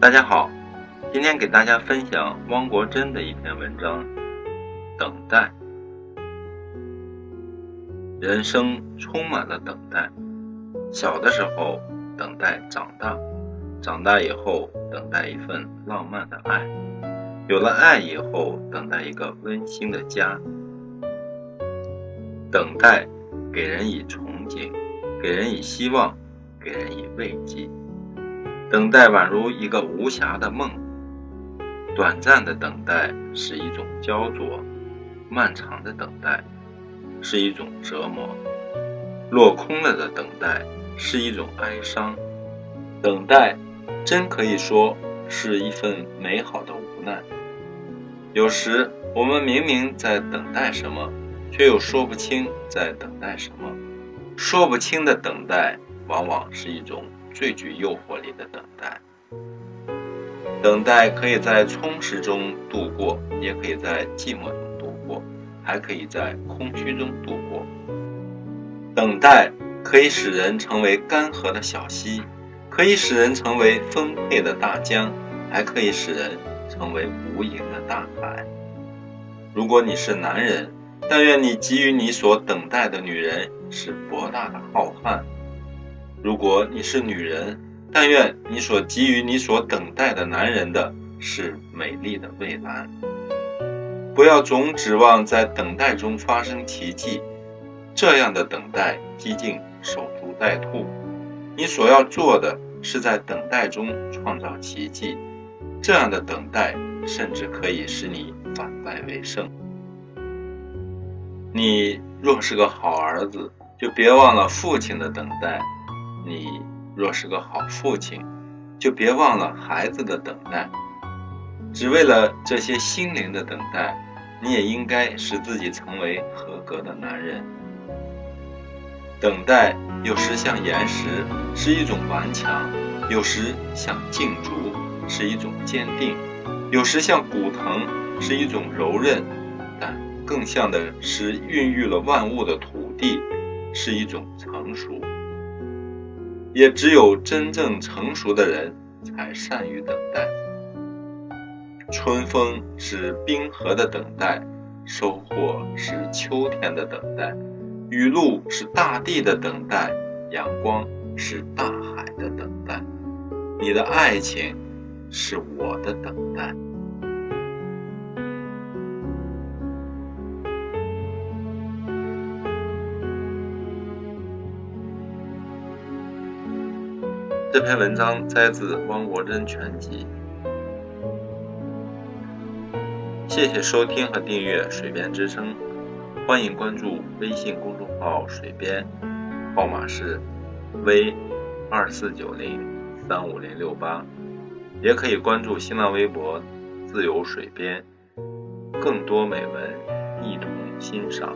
大家好，今天给大家分享汪国真的一篇文章《等待》。人生充满了等待，小的时候等待长大，长大以后等待一份浪漫的爱，有了爱以后等待一个温馨的家。等待给人以憧憬，给人以希望，给人以慰藉。等待宛如一个无暇的梦，短暂的等待是一种焦灼，漫长的等待是一种折磨，落空了的等待是一种哀伤。等待真可以说是一份美好的无奈。有时我们明明在等待什么，却又说不清在等待什么。说不清的等待，往往是一种。最具诱惑力的等待，等待可以在充实中度过，也可以在寂寞中度过，还可以在空虚中度过。等待可以使人成为干涸的小溪，可以使人成为丰沛的大江，还可以使人成为无垠的大海。如果你是男人，但愿你给予你所等待的女人是博大的浩瀚。如果你是女人，但愿你所给予你所等待的男人的是美丽的蔚蓝。不要总指望在等待中发生奇迹，这样的等待几近守株待兔。你所要做的是在等待中创造奇迹，这样的等待甚至可以使你反败为胜。你若是个好儿子，就别忘了父亲的等待。你若是个好父亲，就别忘了孩子的等待。只为了这些心灵的等待，你也应该使自己成为合格的男人。等待有时像岩石，是一种顽强；有时像劲竹，是一种坚定；有时像古藤，是一种柔韧；但更像的是孕育了万物的土地，是一种成熟。也只有真正成熟的人才善于等待。春风是冰河的等待，收获是秋天的等待，雨露是大地的等待，阳光是大海的等待，你的爱情是我的等待。这篇文章摘自《汪国真全集》。谢谢收听和订阅《水边之声》，欢迎关注微信公众号“水边”，号码是 V 二四九零三五零六八，也可以关注新浪微博“自由水边”，更多美文一同欣赏。